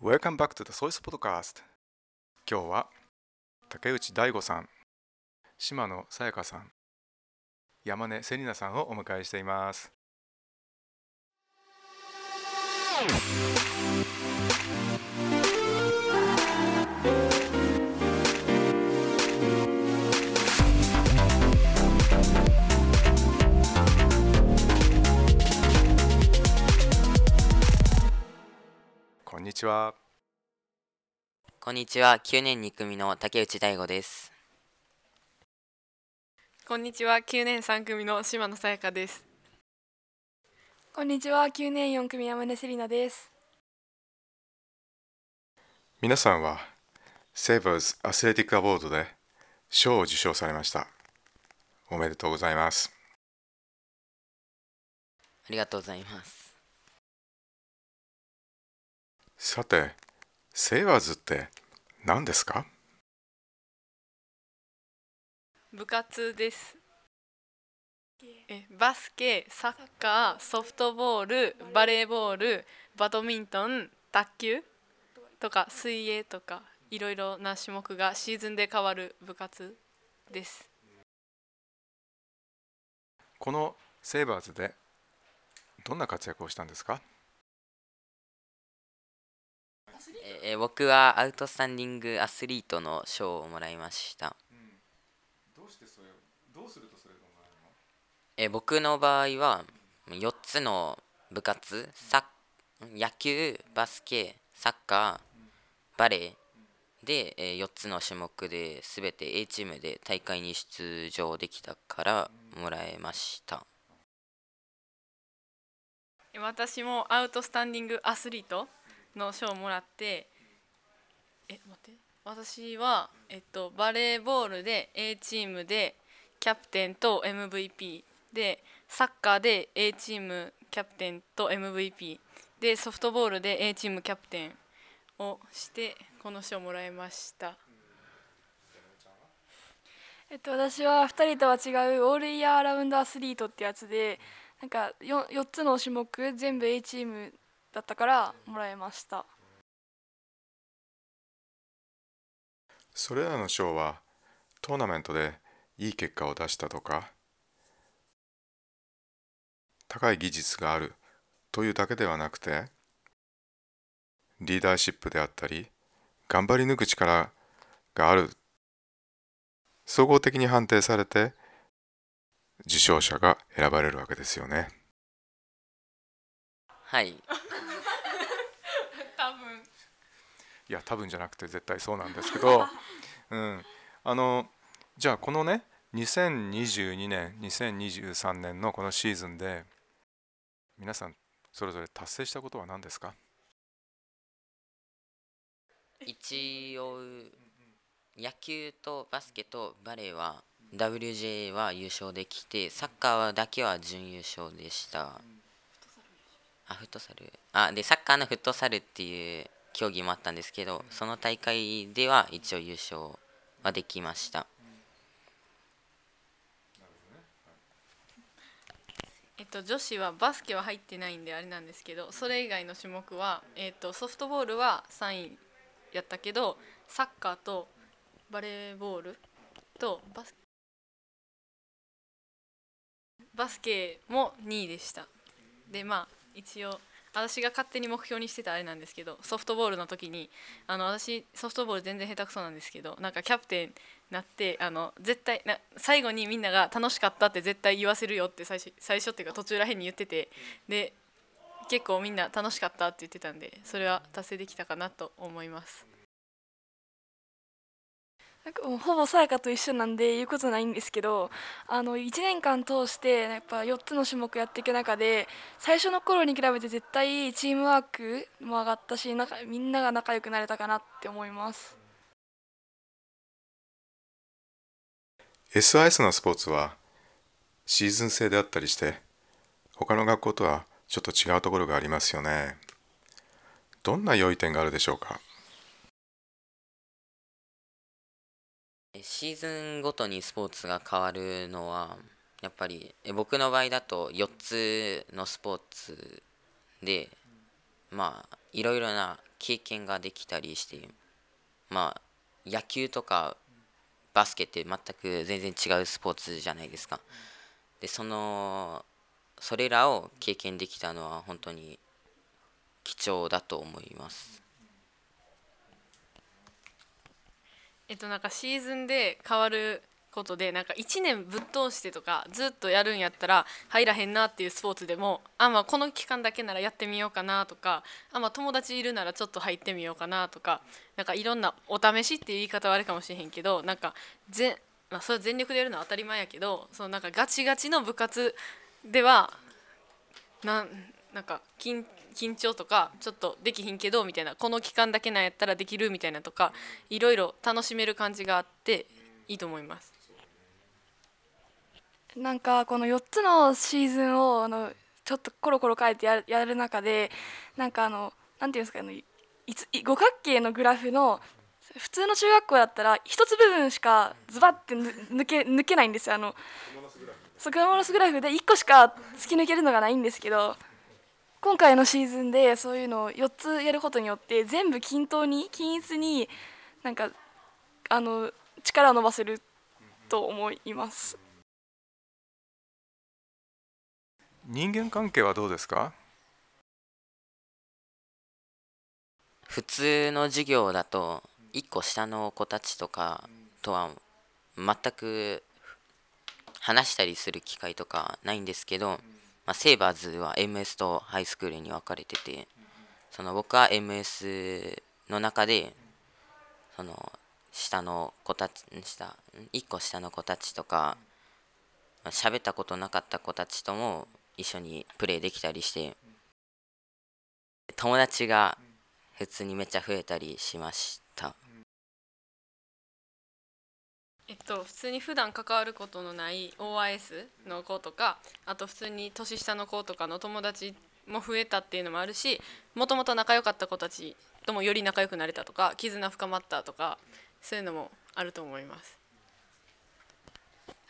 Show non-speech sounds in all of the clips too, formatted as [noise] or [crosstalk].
Welcome back to the Source Podcast. 今日は竹内大吾さん島野さやかさん山根セリナさんをお迎えしています。にちはこんにちは、9年2組の竹内大吾です。こんにちは、9年3組の島野さやかです。こんにちは、9年4組山根セリナです。皆さんはセーバーズアスレティックアボードで賞を受賞されましたおめでとうございますありがとうございます。さてセーバーズって何ですか？部活です。えバスケ、サッカー、ソフトボール、バレーボール、バドミントン、卓球とか水泳とかいろいろな種目がシーズンで変わる部活です。このセーバーズでどんな活躍をしたんですか？えー僕はアウトスタンディングアスリートの賞をもらいました。どうしてそれをどうするとそれがもらえるの？えー僕の場合は4つの部活、サッ野球、バスケ、サッカー、バレーで、え4つの種目で全て A チームで大会に出場できたからもらえました。私もアウトスタンディングアスリートの賞をもらってえ待って私は、えっと、バレーボールで A チームでキャプテンと MVP でサッカーで A チームキャプテンと MVP でソフトボールで A チームキャプテンをしてこの賞をもらいました。えっと、私は2人とは違うオールイヤーラウンドアスリートってやつで、なんか 4, 4つの種目全部 A チームだったからもらいました。それらの賞はトーナメントでいい結果を出したとか高い技術があるというだけではなくてリーダーシップであったり頑張り抜く力がある総合的に判定されて受賞者が選ばれるわけですよねはい。多分。いや多分じゃなくて絶対そうなんですけど、[laughs] うん、あのじゃあこのね2022年2023年のこのシーズンで皆さんそれぞれ達成したことは何ですか？一応野球とバスケとバレーは WJ は優勝できてサッカーだけは準優勝でしたあフットサル。あでサッカーのフットサルっていう競技もあったんですけどその大会では一応優勝はできました。えっと、女子はバスケは入ってないんであれなんですけどそれ以外の種目は、えっと、ソフトボールは3位やったけどサッカーとバレーボールとバスバスケも2位でした。でまあ一応私が勝手に目標にしてたあれなんですけどソフトボールの時にあの私ソフトボール全然下手くそなんですけどなんかキャプテンなってあの絶対な最後にみんなが楽しかったって絶対言わせるよって最初最初っていうか途中らへんに言っててで結構みんな楽しかったって言ってたんでそれは達成できたかなと思います。なんかもうほぼさやかと一緒なんで言うことないんですけどあの1年間通してやっぱ4つの種目やっていく中で最初の頃に比べて絶対チームワークも上がったしなんかみんなが仲良くなれたかなって思います。SIS のスポーツはシーズン制であったりして他の学校とはちょっと違うところがありますよねどんな良い点があるでしょうか？シーズンごとにスポーツが変わるのはやっぱり僕の場合だと4つのスポーツでまあいろいろな経験ができたりしてまあ野球とかバスケって全く全然違うスポーツじゃないですか。でそのそれらを経験できたのは本当に貴重だと思います。えっとなんかシーズンで変わることでなんか1年ぶっ通してとかずっとやるんやったら入らへんなっていうスポーツでもあまあこの期間だけならやってみようかなとかあまあ友達いるならちょっと入ってみようかなとかなんかいろんなお試しっていう言い方はあるかもしれへんけどなんかぜ、まあ、それ全力でやるのは当たり前やけどそのなんかガチガチの部活ではななんか緊緊張とかちょっとできひんけどみたいなこの期間だけなんやったらできるみたいなとかいろいろ楽しめる感じがあっていいと思います。なんかこの4つのシーズンをあのちょっとコロコロ変えてやるやる中でなんかあのなんていうんですかあのいつい五角形のグラフの普通の中学校だったら一つ部分しかズバッてぬ抜け抜けないんですよあのそうクモノスグラフで1個しか突き抜けるのがないんですけど今回のシーズンでそういうのを4つやることによって全部均等に均一になんかあの力を伸ばせると思います。人間関係はどうですか？普通の授業だと1個下の子たちとかとは全く話したりする機会とかないんですけど、まあ、セーバーズは MS とハイスクールに分かれててその僕は MS の中でその下の子たち下1個下の子たちとかまあ喋ったことなかった子たちとも一緒にプレイできたりして友達が普通にめっちゃ増えたりしました。えっと、普通に普段関わることのない OIS の子とかあと普通に年下の子とかの友達も増えたっていうのもあるしもともと仲良かった子たちともより仲良くなれたとか絆深まったとかそういうのもあると思います。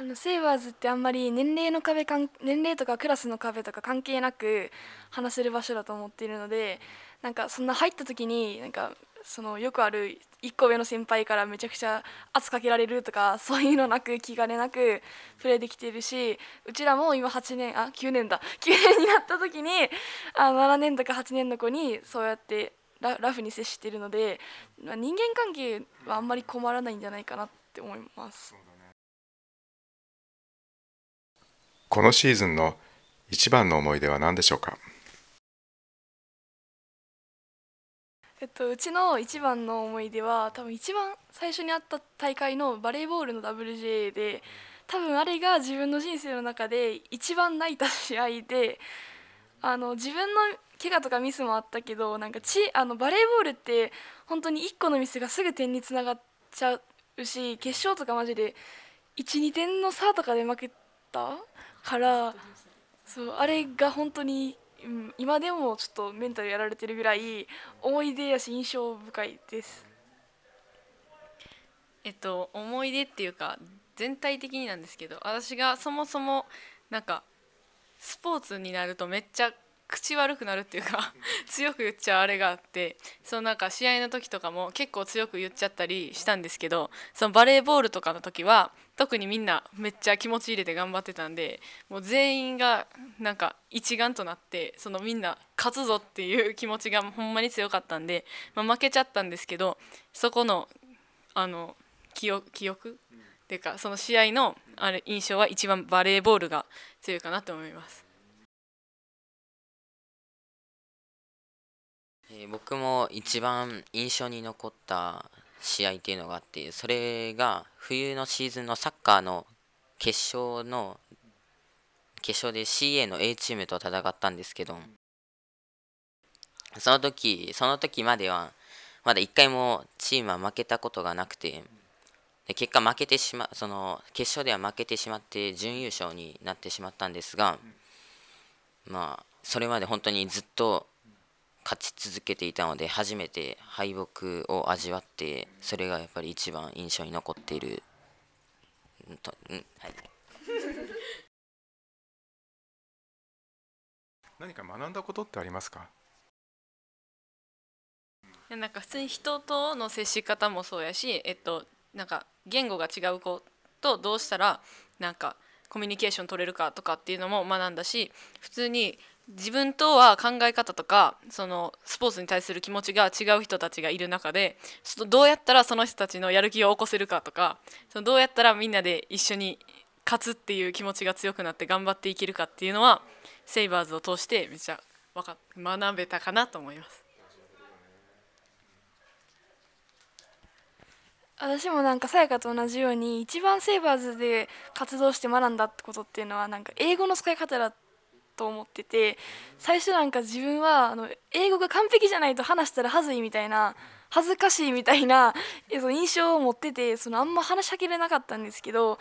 あのセイバーズってあんまり年齢の壁かん年齢とかクラスの壁とか関係なく話せる場所だと思っているのでなんかそんな入った時になんかそのよくある1個上の先輩からめちゃくちゃ圧かけられるとかそういうのなく気兼ねなくプレーできているしうちらも今8年あ9年だ [laughs] 9年になった時にあ7年とか8年の子にそうやってララフに接しているのでまあ人間関係はあんまり困らないんじゃないかなって思います。このシーズンの一番の思い出は何でしょうか？えっと、うちの一番の思い出は多分一番最初にあった大会のバレーボールの WJ で多分あれが自分の人生の中で一番泣いた試合であの自分の怪我とかミスもあったけどなんかちあのバレーボールって本当に1個のミスがすぐ点につながっちゃうし決勝とかマジで12点の差とかで負けたからそうあれが本当にうん今でもちょっとメンタルやられてるぐらい思い出やし印象深いです。えっと思い出っていうか全体的になんですけど私がそもそもなんかスポーツになるとめっちゃ口悪くなるっていうか [laughs] 強く言っちゃうあれがあってそのなんか試合の時とかも結構強く言っちゃったりしたんですけどそのバレーボールとかの時は特にみんなめっちゃ気持ち入れて頑張ってたんでもう全員がなんか一丸となってそのみんな勝つぞっていう気持ちがほんまに強かったんで、まあ、負けちゃったんですけどそこのあの記憶記憶？っていうかその試合のあれ印象は一番バレーボールが強いかなと思います。えー僕も一番印象に残った試合っていうのがあってそれが冬のシーズンのサッカーの決勝の決勝で CA の A チームと戦ったんですけどその時その時まではまだ一回もチームは負けたことがなくてで結果負けてしまその決勝では負けてしまって準優勝になってしまったんですがまあそれまで本当にずっと勝ち続けていたので初めて敗北を味わってそれがやっぱり一番印象に残っている。うんとうんはい。[laughs] 何か学んだことってありますか？でなんか普通に人との接し方もそうやし、えっと、なんか言語が違う子とどうしたらなんかコミュニケーション取れるかとかっていうのも学んだし普通に自分とは考え方とかそのスポーツに対する気持ちが違う人たちがいる中でちょっとどうやったらその人たちのやる気を起こせるかとかそのどうやったらみんなで一緒に勝つっていう気持ちが強くなって頑張っていけるかっていうのはセイバーズを通してめちゃわか学べたかなと思います。私もなんかさやかと同じように一番セイバーズで活動して学んだってことっていうのはなんか英語の使い方だっと思ってて最初なんか自分はあの英語が完璧じゃないと話したらはずいみたいな恥ずかしいみたいなその印象を持っててそのあんま話しかけれなかったんですけど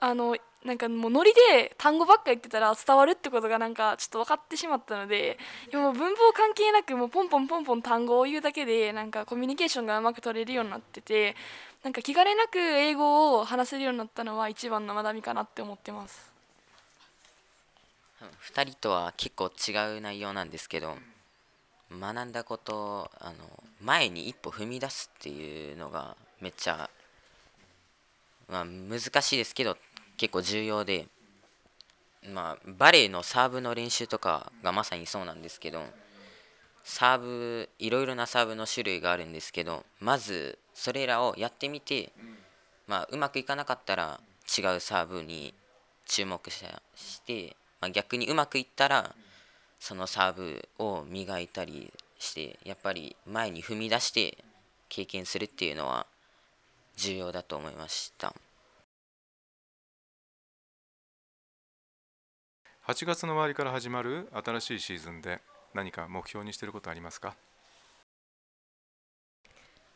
あのなんかもうノリで単語ばっか言ってたら伝わるってことがなんかちょっと分かってしまったので今も文法関係なくもうポンポンポンポン単語を言うだけでなんかコミュニケーションがうまく取れるようになっててなんか気兼ねなく英語を話せるようになったのは一番の学びかなって思ってます。2人とは結構違う内容なんですけど学んだことあの前に一歩踏み出すっていうのがめっちゃ、まあ、難しいですけど結構重要で、まあ、バレエのサーブの練習とかがまさにそうなんですけどサーブいろいろなサーブの種類があるんですけどまずそれらをやってみて、まあ、うまくいかなかったら違うサーブに注目しして、まあ、逆にうまくいったらそのサーブを磨いたりしてやっぱり前に踏み出して経験するっていうのは重要だと思いました。8月の終わりから始まる新しいシーズンで何か目標にしていることありますか？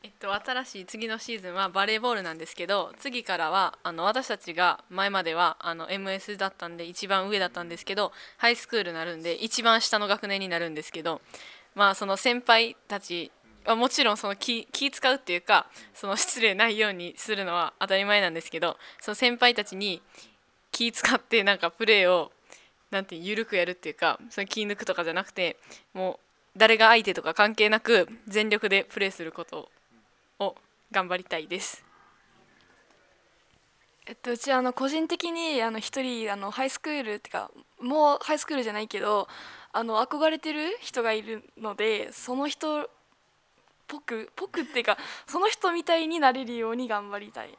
えっと、新しい次のシーズンはバレーボールなんですけど次からはあの私たちが前まではあの MS だったんで一番上だったんですけどハイスクールになるんで一番下の学年になるんですけどまあその先輩たちはもちろんその気気使うっていうかその失礼ないようにするのは当たり前なんですけどその先輩たちに気使ってなんかプレーをなんて緩くやるっていうかその気抜くとかじゃなくてもう誰が相手とか関係なく全力でプレーすることを頑張りたいです。えっと、うちあの個人的にあの一人あのハイスクールってかもうハイスクールじゃないけどあの憧れてる人がいるのでその人っぽくぽくっていうかその人みたいになれるように頑張りたい。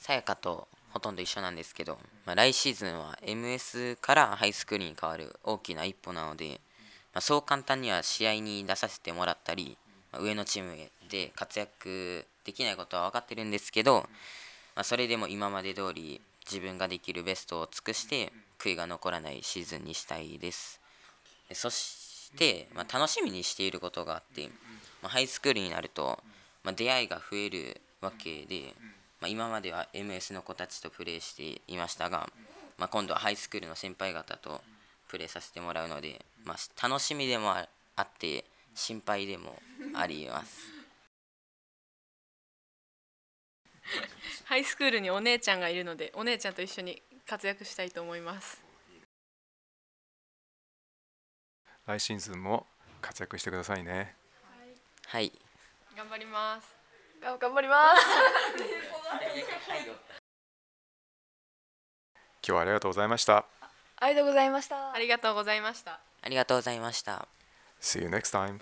さやかとほとんど一緒なんですけど、まあ、来シーズンは MS からハイスクールに変わる大きな一歩なので、まあ、そう簡単には試合に出させてもらったり、まあ上のチームで活躍できないことは分かってるんですけど、まあ、それでも今まで通り自分ができるベストを尽くして悔いが残らないシーズンにしたいです。そして、まあ、楽しみにしていることがあって、まあ、ハイスクールになると、まあ、出会いが増えるわけで、まあ、今までは MS の子たちとプレーしていましたが、まあ、今度はハイスクールの先輩方とプレーさせてもらうので、まあ、楽しみでもああって心配でもあります。[laughs] ハイスクールにお姉ちゃんがいるのでお姉ちゃんと一緒に活躍したいと思います。来シーズンも活躍してくださいねはい頑張ります。が頑張ります。今日はありがとうございましたありがとうございましたあ。りがとうございました。ありがとうございました。See you next time